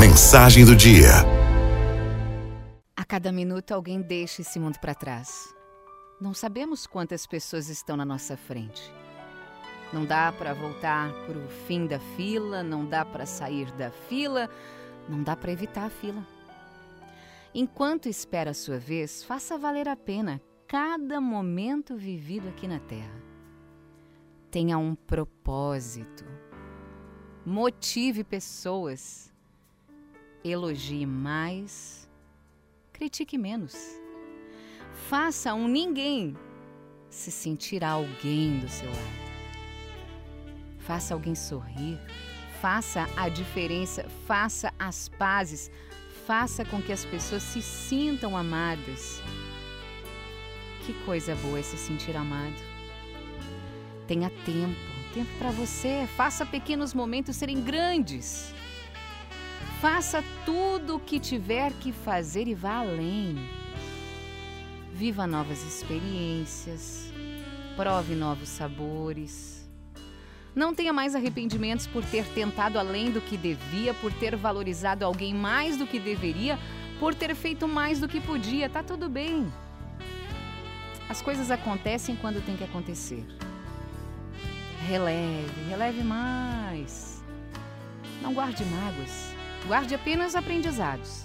Mensagem do dia. A cada minuto alguém deixa esse mundo para trás. Não sabemos quantas pessoas estão na nossa frente. Não dá para voltar para o fim da fila, não dá para sair da fila, não dá para evitar a fila. Enquanto espera a sua vez, faça valer a pena cada momento vivido aqui na Terra. Tenha um propósito. Motive pessoas Elogie mais, critique menos. Faça um ninguém se sentir alguém do seu lado. Faça alguém sorrir, faça a diferença, faça as pazes, faça com que as pessoas se sintam amadas. Que coisa boa é se sentir amado. Tenha tempo, tempo para você, faça pequenos momentos serem grandes. Faça tudo o que tiver que fazer e vá além. Viva novas experiências, prove novos sabores. Não tenha mais arrependimentos por ter tentado além do que devia, por ter valorizado alguém mais do que deveria, por ter feito mais do que podia. Tá tudo bem. As coisas acontecem quando tem que acontecer. Releve, releve mais. Não guarde mágoas. Guarde apenas aprendizados.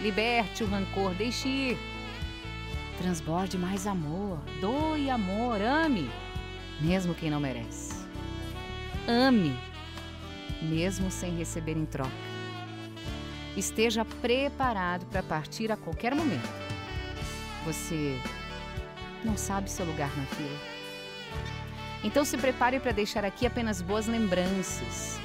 Liberte o rancor, deixe ir. Transborde mais amor, doe amor, ame, mesmo quem não merece. Ame, mesmo sem receber em troca. Esteja preparado para partir a qualquer momento. Você não sabe seu lugar na fila. Então se prepare para deixar aqui apenas boas lembranças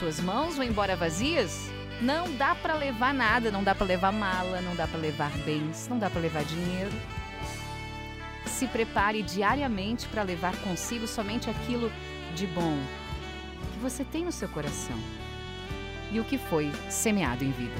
suas mãos vão embora vazias, não dá para levar nada, não dá para levar mala, não dá para levar bens, não dá para levar dinheiro. Se prepare diariamente para levar consigo somente aquilo de bom que você tem no seu coração e o que foi semeado em vida.